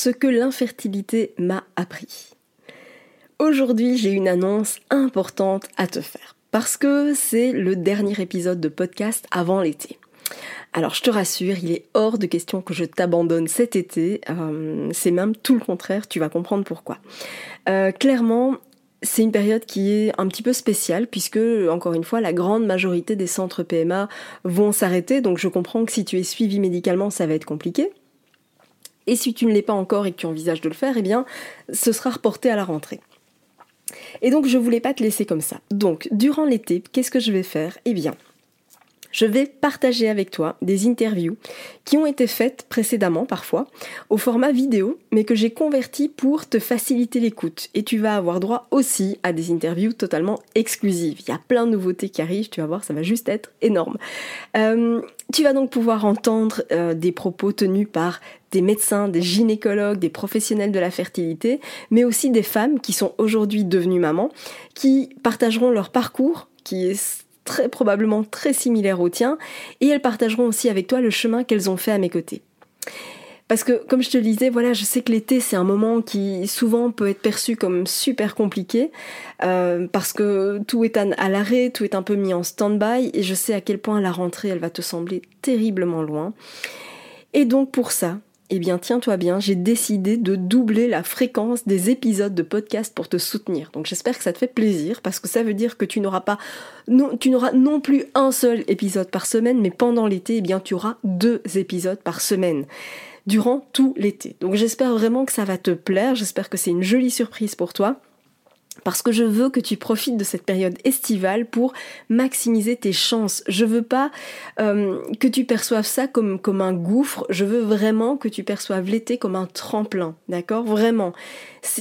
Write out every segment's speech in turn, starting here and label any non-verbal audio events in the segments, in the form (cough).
Ce que l'infertilité m'a appris. Aujourd'hui, j'ai une annonce importante à te faire parce que c'est le dernier épisode de podcast avant l'été. Alors je te rassure, il est hors de question que je t'abandonne cet été, euh, c'est même tout le contraire, tu vas comprendre pourquoi. Euh, clairement, c'est une période qui est un petit peu spéciale puisque, encore une fois, la grande majorité des centres PMA vont s'arrêter, donc je comprends que si tu es suivi médicalement, ça va être compliqué. Et si tu ne l'es pas encore et que tu envisages de le faire, eh bien, ce sera reporté à la rentrée. Et donc je voulais pas te laisser comme ça. Donc durant l'été, qu'est-ce que je vais faire? Eh bien, je vais partager avec toi des interviews qui ont été faites précédemment parfois au format vidéo mais que j'ai converti pour te faciliter l'écoute et tu vas avoir droit aussi à des interviews totalement exclusives. Il y a plein de nouveautés qui arrivent, tu vas voir, ça va juste être énorme. Euh, tu vas donc pouvoir entendre euh, des propos tenus par des médecins, des gynécologues, des professionnels de la fertilité, mais aussi des femmes qui sont aujourd'hui devenues mamans, qui partageront leur parcours, qui est très probablement très similaire au tien, et elles partageront aussi avec toi le chemin qu'elles ont fait à mes côtés. Parce que, comme je te le disais, voilà, je sais que l'été, c'est un moment qui souvent peut être perçu comme super compliqué, euh, parce que tout est à l'arrêt, tout est un peu mis en stand-by, et je sais à quel point la rentrée, elle va te sembler terriblement loin. Et donc pour ça, eh bien, tiens-toi bien, j'ai décidé de doubler la fréquence des épisodes de podcast pour te soutenir. Donc j'espère que ça te fait plaisir parce que ça veut dire que tu n'auras pas non, tu n'auras non plus un seul épisode par semaine, mais pendant l'été, eh bien, tu auras deux épisodes par semaine durant tout l'été. Donc j'espère vraiment que ça va te plaire, j'espère que c'est une jolie surprise pour toi parce que je veux que tu profites de cette période estivale pour maximiser tes chances. Je veux pas euh, que tu perçoives ça comme, comme un gouffre, je veux vraiment que tu perçoives l'été comme un tremplin, d'accord? Vraiment.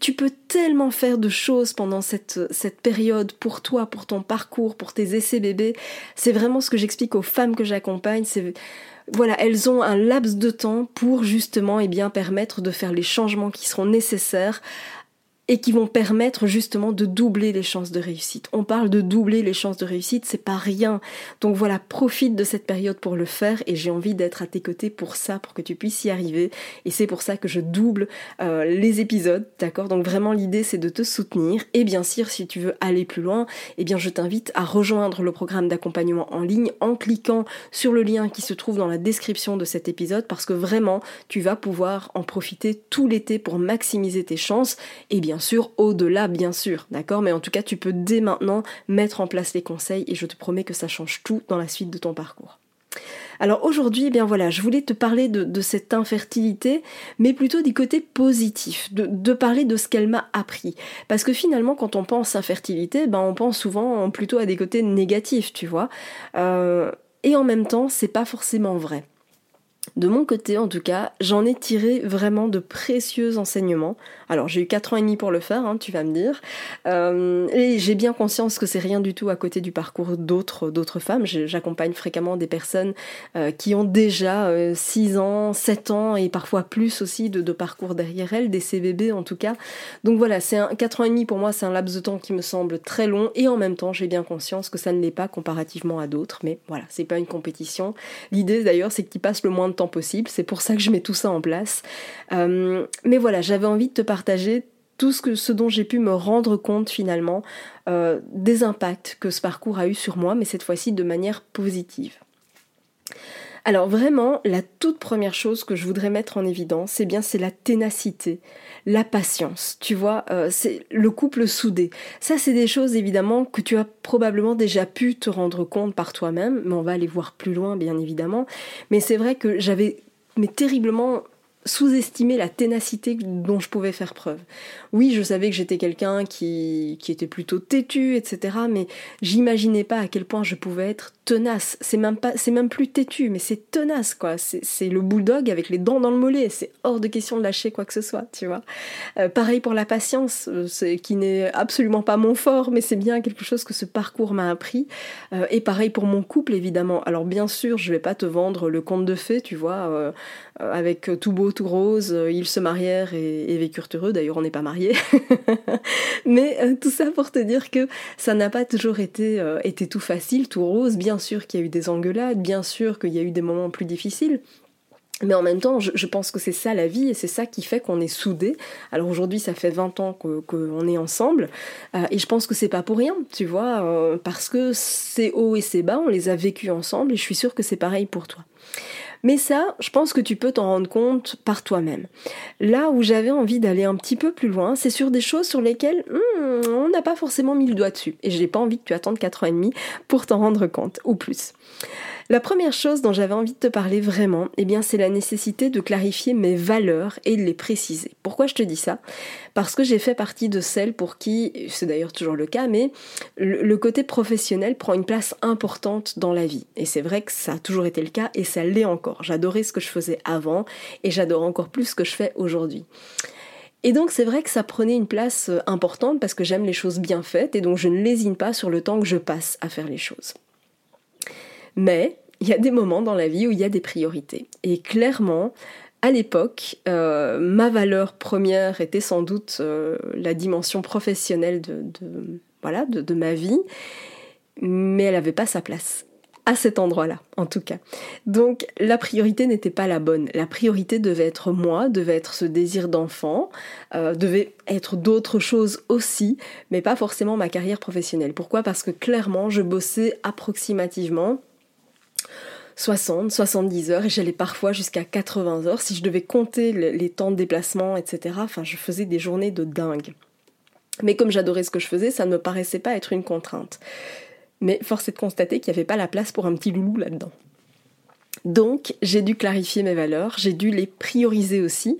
Tu peux tellement faire de choses pendant cette, cette période pour toi, pour ton parcours, pour tes essais bébés. C'est vraiment ce que j'explique aux femmes que j'accompagne. Voilà, elles ont un laps de temps pour justement et eh bien permettre de faire les changements qui seront nécessaires et qui vont permettre justement de doubler les chances de réussite. On parle de doubler les chances de réussite, c'est pas rien. Donc voilà, profite de cette période pour le faire et j'ai envie d'être à tes côtés pour ça, pour que tu puisses y arriver. Et c'est pour ça que je double euh, les épisodes, d'accord? Donc vraiment l'idée c'est de te soutenir et bien sûr si tu veux aller plus loin, eh bien je t'invite à rejoindre le programme d'accompagnement en ligne en cliquant sur le lien qui se trouve dans la description de cet épisode parce que vraiment tu vas pouvoir en profiter tout l'été pour maximiser tes chances et bien sûr au-delà, bien sûr, d'accord? Mais en tout cas, tu peux dès maintenant mettre en place les conseils et je te promets que ça change tout dans la suite de ton parcours. Alors aujourd'hui, eh bien voilà, je voulais te parler de, cette infertilité, mais plutôt du côté positif, de, parler de ce qu'elle m'a appris. Parce que finalement, quand on pense infertilité, ben on pense souvent plutôt à des côtés négatifs, tu vois? Euh, et en même temps, c'est pas forcément vrai. De mon côté, en tout cas, j'en ai tiré vraiment de précieux enseignements. Alors, j'ai eu 4 ans et demi pour le faire, hein, tu vas me dire. Euh, et j'ai bien conscience que c'est rien du tout à côté du parcours d'autres, femmes. J'accompagne fréquemment des personnes euh, qui ont déjà 6 euh, ans, 7 ans et parfois plus aussi de, parcours derrière elles, des CBB en tout cas. Donc voilà, c'est un, 4 ans et demi pour moi, c'est un laps de temps qui me semble très long et en même temps, j'ai bien conscience que ça ne l'est pas comparativement à d'autres. Mais voilà, c'est pas une compétition. L'idée d'ailleurs, c'est que tu passes le moins possible. C'est pour ça que je mets tout ça en place. Euh, mais voilà, j'avais envie de te partager tout ce, que, ce dont j'ai pu me rendre compte finalement euh, des impacts que ce parcours a eu sur moi, mais cette fois-ci de manière positive. Alors vraiment, la toute première chose que je voudrais mettre en évidence, c'est eh bien c'est la ténacité, la patience. Tu vois, euh, c'est le couple soudé. Ça, c'est des choses évidemment que tu as probablement déjà pu te rendre compte par toi-même, mais on va aller voir plus loin, bien évidemment. Mais c'est vrai que j'avais mais terriblement sous-estimer la ténacité dont je pouvais faire preuve. Oui, je savais que j'étais quelqu'un qui, qui était plutôt têtu, etc. Mais j'imaginais pas à quel point je pouvais être tenace. C'est même pas, c'est même plus têtu, mais c'est tenace, quoi. C'est le bulldog avec les dents dans le mollet. C'est hors de question de lâcher quoi que ce soit, tu vois. Euh, pareil pour la patience, euh, qui n'est absolument pas mon fort, mais c'est bien quelque chose que ce parcours m'a appris. Euh, et pareil pour mon couple, évidemment. Alors bien sûr, je vais pas te vendre le conte de fées, tu vois, avec tout beau tout rose, euh, ils se marièrent et, vécurent heureux, d'ailleurs on n'est pas mariés. (laughs) Mais euh, tout ça pour te dire que ça n'a pas toujours été, euh, été tout facile, tout rose, bien sûr qu'il y a eu des engueulades, bien sûr qu'il y a eu des moments plus difficiles. Mais en même temps, je, pense que c'est ça la vie et c'est ça qui fait qu'on est soudés. Alors aujourd'hui, ça fait 20 ans qu'on est ensemble et je pense que c'est pas pour rien, tu vois, parce que ces hauts et ces bas, on les a vécus ensemble et je suis sûre que c'est pareil pour toi. Mais ça, je pense que tu peux t'en rendre compte par toi-même. Là où j'avais envie d'aller un petit peu plus loin, c'est sur des choses sur lesquelles hmm, on n'a pas forcément mis le doigt dessus. Et je n'ai pas envie que tu attendes 4 ans et demi pour t'en rendre compte, ou plus. La première chose dont j'avais envie de te parler vraiment, eh bien, c'est la nécessité de clarifier mes valeurs et de les préciser. Pourquoi je te dis ça? Parce que j'ai fait partie de celles pour qui, c'est d'ailleurs toujours le cas, mais le, côté professionnel prend une place importante dans la vie. Et c'est vrai que ça a toujours été le cas et ça l'est encore. J'adorais ce que je faisais avant et j'adore encore plus ce que je fais aujourd'hui. Et donc c'est vrai que ça prenait une place euh, importante parce que j'aime les choses bien faites et donc je ne lésine pas sur le temps que je passe à faire les choses. Mais il y a des moments dans la vie où il y a des priorités. Et clairement, à l'époque, euh, ma valeur première était sans doute euh, la dimension professionnelle de, voilà, de, ma vie, mais elle n'avait pas sa place. À cet endroit-là, en tout cas. Donc la priorité n'était pas la bonne. La priorité devait être moi, devait être ce désir d'enfant, euh, devait être d'autres choses aussi, mais pas forcément ma carrière professionnelle. Pourquoi? Parce que clairement, je bossais approximativement 60, 70 heures et j'allais parfois jusqu'à 80 heures. Si je devais compter les temps de déplacement, etc., enfin, je faisais des journées de dingue. Mais comme j'adorais ce que je faisais, ça ne me paraissait pas être une contrainte. Mais force est de constater qu'il n'y avait pas la place pour un petit loulou là-dedans. Donc j'ai dû clarifier mes valeurs, j'ai dû les prioriser aussi.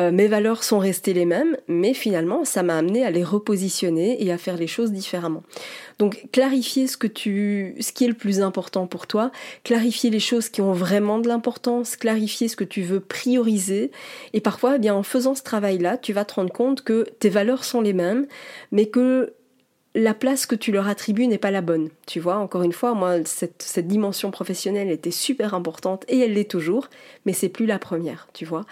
Euh, mes valeurs sont restées les mêmes, mais finalement ça m'a amené à les repositionner et à faire les choses différemment. Donc clarifier ce que tu, ce qui est le plus important pour toi, clarifier les choses qui ont vraiment de l'importance, clarifier ce que tu veux prioriser. Et parfois, eh bien en faisant ce travail-là, tu vas te rendre compte que tes valeurs sont les mêmes, mais que la place que tu leur attribues n'est pas la bonne. Tu vois, encore une fois, moi, cette, dimension professionnelle était super importante et elle l'est toujours, mais c'est plus la première, tu vois.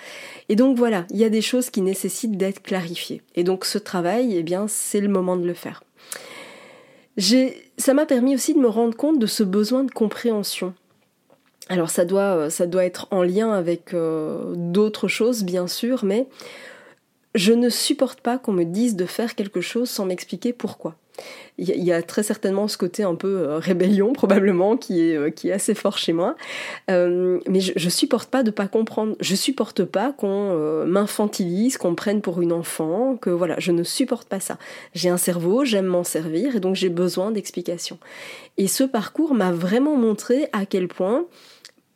Et donc voilà, il y a des choses qui nécessitent d'être clarifiées. Et donc ce travail, eh bien, c'est le moment de le faire. Ça m'a permis aussi de me rendre compte de ce besoin de compréhension. Alors ça doit, être en lien avec euh, d'autres choses, bien sûr, mais je ne supporte pas qu'on me dise de faire quelque chose sans m'expliquer pourquoi. Il y, a très certainement ce côté un peu euh, rébellion (laughs) probablement qui est, euh, qui est assez fort chez moi. Euh, mais je, je, supporte pas de pas comprendre. Je supporte pas qu'on m'infantilise, qu'on me prenne pour une enfant, que voilà, je ne supporte pas ça. J'ai un cerveau, j'aime m'en servir et donc j'ai besoin d'explications. Et ce parcours m'a vraiment montré à quel point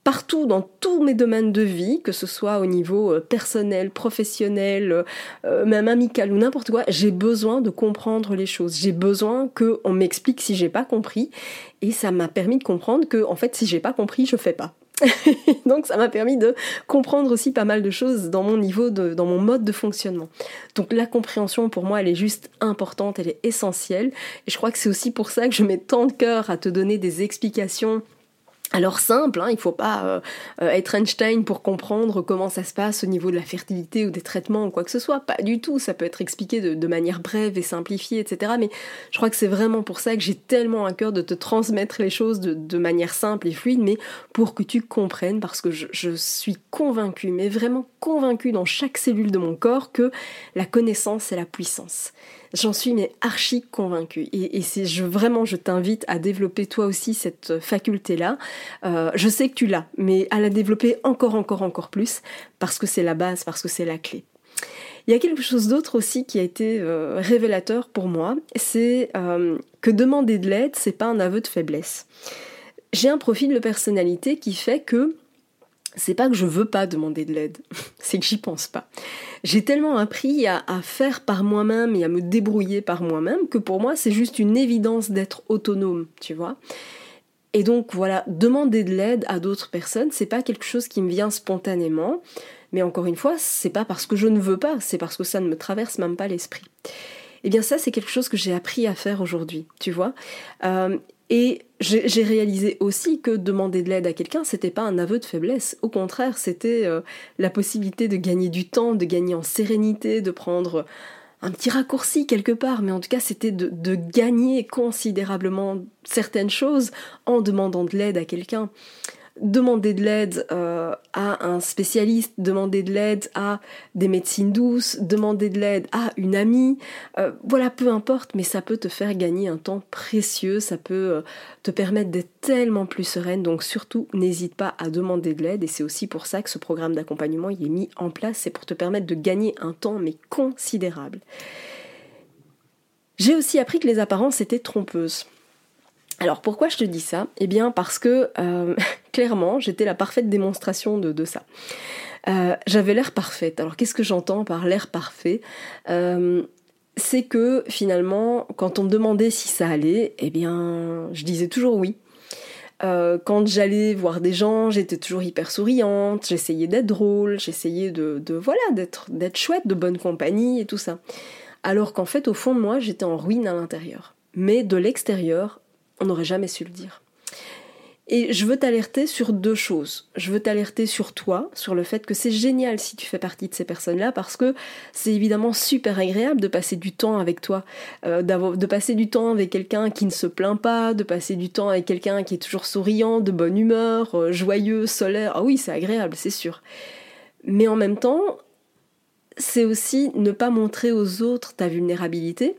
partout dans tous mes domaines de vie, que ce soit au niveau euh, personnel, professionnel, euh, même amical ou n'importe quoi, j'ai besoin de comprendre les choses. J'ai besoin qu'on m'explique si j'ai pas compris. Et ça m'a permis de comprendre que, en fait, si j'ai pas compris, je fais pas. (laughs) Donc ça m'a permis de comprendre aussi pas mal de choses dans mon niveau, dans mon mode de fonctionnement. Donc la compréhension pour moi elle est juste importante, elle est essentielle. Et je crois que c'est aussi pour ça que je mets tant de cœur à te donner des explications alors simple, hein, il faut pas euh, euh, être Einstein pour comprendre comment ça se passe au niveau de la fertilité ou des traitements ou quoi que ce soit, pas du tout, ça peut être expliqué de, manière brève et simplifiée, etc. Mais je crois que c'est vraiment pour ça que j'ai tellement à cœur de te transmettre les choses de, manière simple et fluide, mais pour que tu comprennes, parce que je, je suis convaincue, mais vraiment convaincue dans chaque cellule de mon corps que la connaissance c'est la puissance. J'en suis mais archi convaincue. Et, je, vraiment, je t'invite à développer toi aussi cette faculté-là, Euh, je sais que tu l'as, mais à la développer encore, encore, encore plus, parce que c'est la base, parce que c'est la clé. Il y a quelque chose d'autre aussi qui a été euh, révélateur pour moi, c'est euh, que demander de l'aide, c'est pas un aveu de faiblesse. J'ai un profil de personnalité qui fait que c'est pas que je veux pas demander de l'aide, c'est que j'y pense pas. J'ai tellement appris à, faire par moi-même et à me débrouiller par moi-même que pour moi c'est juste une évidence d'être autonome, tu vois. Et donc voilà, demander de l'aide à d'autres personnes, c'est pas quelque chose qui me vient spontanément, mais encore une fois, c'est pas parce que je ne veux pas, c'est parce que ça ne me traverse même pas l'esprit. Eh bien ça, c'est quelque chose que j'ai appris à faire aujourd'hui, tu vois. Euh, et j'ai réalisé aussi que demander de l'aide à quelqu'un, c'était pas un aveu de faiblesse. Au contraire, c'était euh, la possibilité de gagner du temps, de gagner en sérénité, de prendre un petit raccourci quelque part, mais en tout cas, c'était de, de gagner considérablement certaines choses en demandant de l'aide à quelqu'un demander de l'aide euh, à un spécialiste, demander de l'aide à des médecines douces, demander de l'aide à une amie, euh, voilà, peu importe, mais ça peut te faire gagner un temps précieux, ça peut euh, te permettre d'être tellement plus sereine, donc surtout n'hésite pas à demander de l'aide, et c'est aussi pour ça que ce programme d'accompagnement il est mis en place, c'est pour te permettre de gagner un temps, mais considérable. J'ai aussi appris que les apparences étaient trompeuses. Alors pourquoi je te dis ça? Eh bien parce que (laughs) clairement j'étais la parfaite démonstration de, ça. Euh, j'avais l'air parfaite. Alors qu'est-ce que j'entends par l'air parfait? Euh, C'est que finalement quand on me demandait si ça allait, eh bien je disais toujours oui. quand j'allais voir des gens, j'étais toujours hyper souriante, j'essayais d'être drôle, j'essayais de, de, voilà d'être d'être chouette, de bonne compagnie et tout ça. Alors qu'en fait au fond de moi j'étais en ruine à l'intérieur. Mais de l'extérieur, on n'aurait jamais su le dire. Et je veux t'alerter sur deux choses. Je veux t'alerter sur toi, sur le fait que c'est génial si tu fais partie de ces personnes-là, parce que c'est évidemment super agréable de passer du temps avec toi, euh, de passer du temps avec quelqu'un qui ne se plaint pas, de passer du temps avec quelqu'un qui est toujours souriant, de bonne humeur, euh, joyeux, solaire. Ah oui, c'est agréable, c'est sûr. Mais en même temps, c'est aussi ne pas montrer aux autres ta vulnérabilité,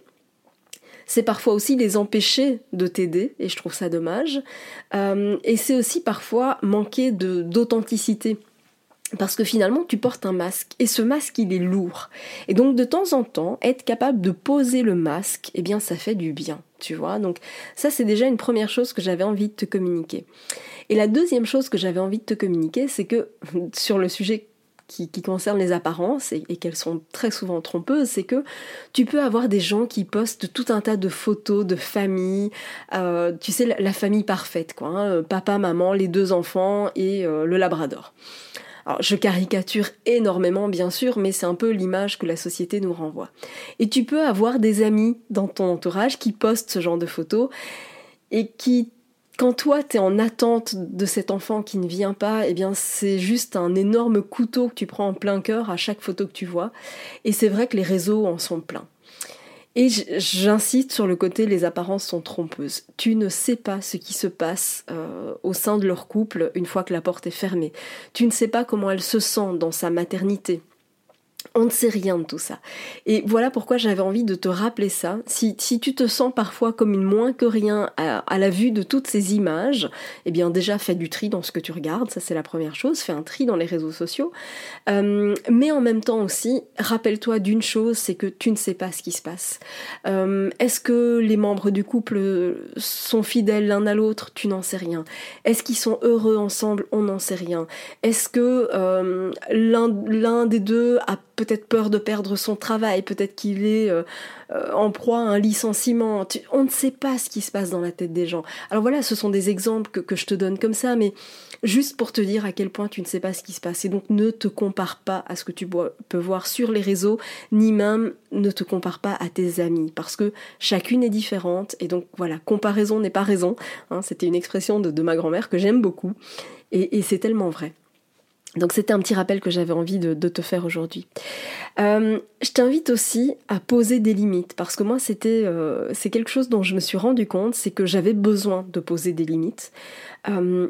c'est parfois aussi les empêcher de t'aider, et je trouve ça dommage. Euh, et c'est aussi parfois manquer d'authenticité. Parce que finalement, tu portes un masque et ce masque, il est lourd. Et donc, de temps en temps, être capable de poser le masque, eh bien, ça fait du bien, tu vois. Donc, ça, c'est déjà une première chose que j'avais envie de te communiquer. Et la deuxième chose que j'avais envie de te communiquer, c'est que (laughs) sur le sujet qui, concerne les apparences et, qu'elles sont très souvent trompeuses, c'est que tu peux avoir des gens qui postent tout un tas de photos de famille, euh, tu sais, la, famille parfaite, quoi, hein, euh, papa, maman, les deux enfants et euh, le labrador. Alors, je caricature énormément, bien sûr, mais c'est un peu l'image que la société nous renvoie. Et tu peux avoir des amis dans ton entourage qui postent ce genre de photos et qui quand toi, tu es en attente de cet enfant qui ne vient pas, eh bien, c'est juste un énorme couteau que tu prends en plein cœur à chaque photo que tu vois. Et c'est vrai que les réseaux en sont pleins. Et j'insiste sur le côté les apparences sont trompeuses. Tu ne sais pas ce qui se passe euh, au sein de leur couple une fois que la porte est fermée. Tu ne sais pas comment elle se sent dans sa maternité. On ne sait rien de tout ça. Et voilà pourquoi j'avais envie de te rappeler ça. Si, tu te sens parfois comme une moins que rien à, la vue de toutes ces images, eh bien déjà fais du tri dans ce que tu regardes, ça c'est la première chose, fais un tri dans les réseaux sociaux. Euh, mais en même temps aussi, rappelle-toi d'une chose, c'est que tu ne sais pas ce qui se passe. Euh, est-ce que les membres du couple sont fidèles l'un à l'autre? Tu n'en sais rien. Est-ce qu'ils sont heureux ensemble? On n'en sait rien. Est-ce que euh, l'un des deux a peut-être peur de perdre son travail, peut-être qu'il est euh, euh, en proie à un licenciement. on ne sait pas ce qui se passe dans la tête des gens. Alors voilà, ce sont des exemples que, je te donne comme ça, mais juste pour te dire à quel point tu ne sais pas ce qui se passe. Et donc ne te compare pas à ce que tu peux voir sur les réseaux, ni même ne te compare pas à tes amis, parce que chacune est différente. Et donc voilà, comparaison n'est pas raison. Hein. C'était une expression de, ma grand-mère que j'aime beaucoup. et c'est tellement vrai. Donc c'était un petit rappel que j'avais envie de, te faire aujourd'hui. Euh, je t'invite aussi à poser des limites parce que moi c'était euh, c'est quelque chose dont je me suis rendu compte, c'est que j'avais besoin de poser des limites. Euh,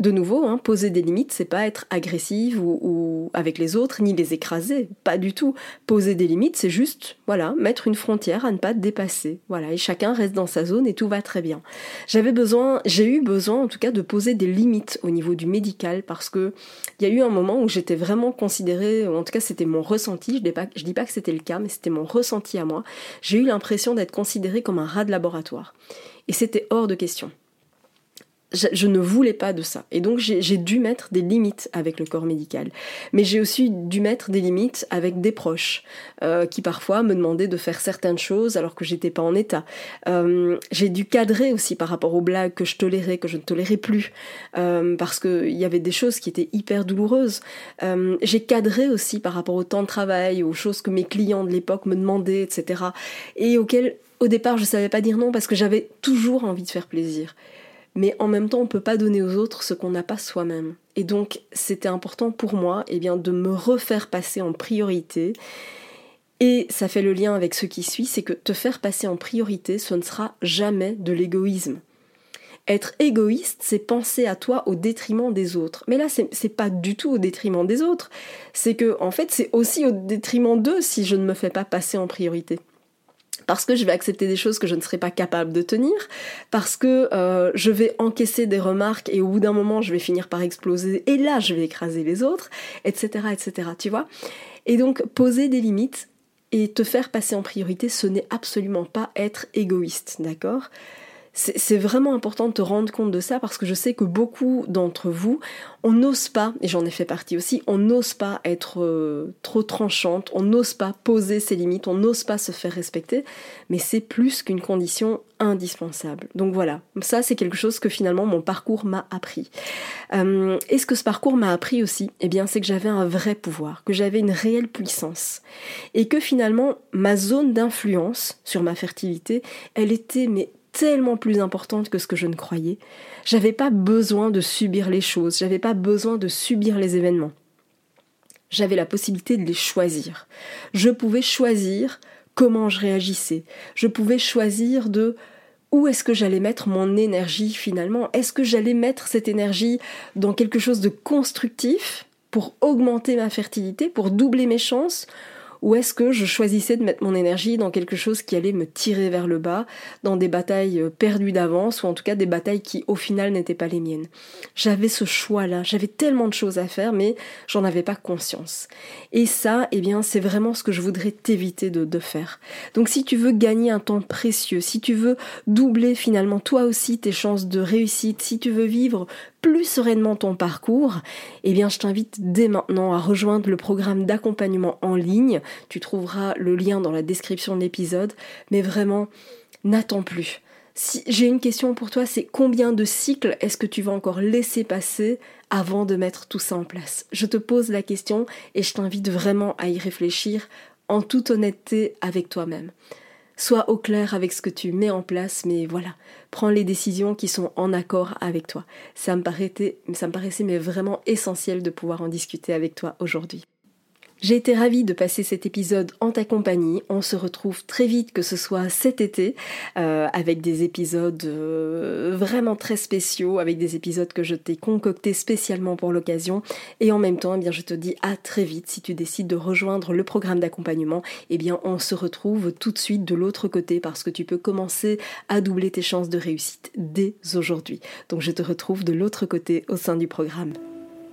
de nouveau, hein, poser des limites, c'est pas être agressive ou, avec les autres, ni les écraser, pas du tout. Poser des limites, c'est juste, voilà, mettre une frontière à ne pas dépasser, voilà, et chacun reste dans sa zone et tout va très bien. J'avais besoin, j'ai eu besoin, en tout cas, de poser des limites au niveau du médical parce que il y a eu un moment où j'étais vraiment considérée, en tout cas, c'était mon ressenti. Je dis pas, je dis pas que c'était le cas, mais c'était mon ressenti à moi. J'ai eu l'impression d'être considérée comme un rat de laboratoire, et c'était hors de question je, ne voulais pas de ça. Et donc j'ai dû mettre des limites avec le corps médical. Mais j'ai aussi dû mettre des limites avec des proches euh, qui parfois me demandaient de faire certaines choses alors que j'étais pas en état. Euh, j'ai dû cadrer aussi par rapport aux blagues que je tolérais, que je ne tolérais plus, euh, parce qu'il y avait des choses qui étaient hyper douloureuses. j'ai cadré aussi par rapport au temps de travail, aux choses que mes clients de l'époque me demandaient, etc. Et auxquelles au départ je savais pas dire non parce que j'avais toujours envie de faire plaisir mais en même temps on ne peut pas donner aux autres ce qu'on n'a pas soi-même. Et donc c'était important pour moi eh bien, de me refaire passer en priorité. Et ça fait le lien avec ce qui suit, c'est que te faire passer en priorité, ce ne sera jamais de l'égoïsme. Être égoïste, c'est penser à toi au détriment des autres. Mais là, c'est pas du tout au détriment des autres. C'est que, en fait, c'est aussi au détriment d'eux si je ne me fais pas passer en priorité parce que je vais accepter des choses que je ne serai pas capable de tenir, parce que euh, je vais encaisser des remarques et au bout d'un moment je vais finir par exploser et là je vais écraser les autres, etc., etc. Tu vois Et donc poser des limites et te faire passer en priorité, ce n'est absolument pas être égoïste, d'accord? C'est vraiment important de te rendre compte de ça parce que je sais que beaucoup d'entre vous, on n'ose pas, et j'en ai fait partie aussi, on n'ose pas être euh, trop tranchante, on n'ose pas poser ses limites, on n'ose pas se faire respecter, mais c'est plus qu'une condition indispensable. Donc voilà, ça c'est quelque chose que finalement mon parcours m'a appris. Euh, et ce que ce parcours m'a appris aussi, eh bien c'est que j'avais un vrai pouvoir, que j'avais une réelle puissance, et que finalement ma zone d'influence sur ma fertilité, elle était mais tellement plus importante que ce que je ne croyais. J'avais pas besoin de subir les choses, j'avais pas besoin de subir les événements. J'avais la possibilité de les choisir. Je pouvais choisir comment je réagissais. Je pouvais choisir de où est-ce que j'allais mettre mon énergie finalement Est-ce que j'allais mettre cette énergie dans quelque chose de constructif pour augmenter ma fertilité, pour doubler mes chances ou est-ce que je choisissais de mettre mon énergie dans quelque chose qui allait me tirer vers le bas, dans des batailles euh, perdues d'avance, ou en tout cas des batailles qui au final n'étaient pas les miennes J'avais ce choix-là, j'avais tellement de choses à faire, mais j'en avais pas conscience. Et ça, eh bien, c'est vraiment ce que je voudrais t'éviter de, de faire. Donc si tu veux gagner un temps précieux, si tu veux doubler finalement toi aussi tes chances de réussite, si tu veux vivre plus sereinement ton parcours, eh bien je t'invite dès maintenant à rejoindre le programme d'accompagnement en ligne. Tu trouveras le lien dans la description de l'épisode, mais vraiment n'attends plus. J'ai une question pour toi, c'est combien de cycles est-ce que tu vas encore laisser passer avant de mettre tout ça en place? Je te pose la question et je t'invite vraiment à y réfléchir en toute honnêteté avec toi-même. Sois au clair avec ce que tu mets en place, mais voilà, prends les décisions qui sont en accord avec toi. Ça me, paraissait, mais vraiment essentiel de pouvoir en discuter avec toi aujourd'hui. J'ai été ravie de passer cet épisode en ta compagnie. On se retrouve très vite, que ce soit cet été, euh, avec des épisodes euh, vraiment très spéciaux, avec des épisodes que je t'ai concoctés spécialement pour l'occasion. Et en même temps, eh bien, je te dis à très vite. Si tu décides de rejoindre le programme d'accompagnement, eh bien, on se retrouve tout de suite de l'autre côté parce que tu peux commencer à doubler tes chances de réussite dès aujourd'hui. Donc, je te retrouve de l'autre côté au sein du programme.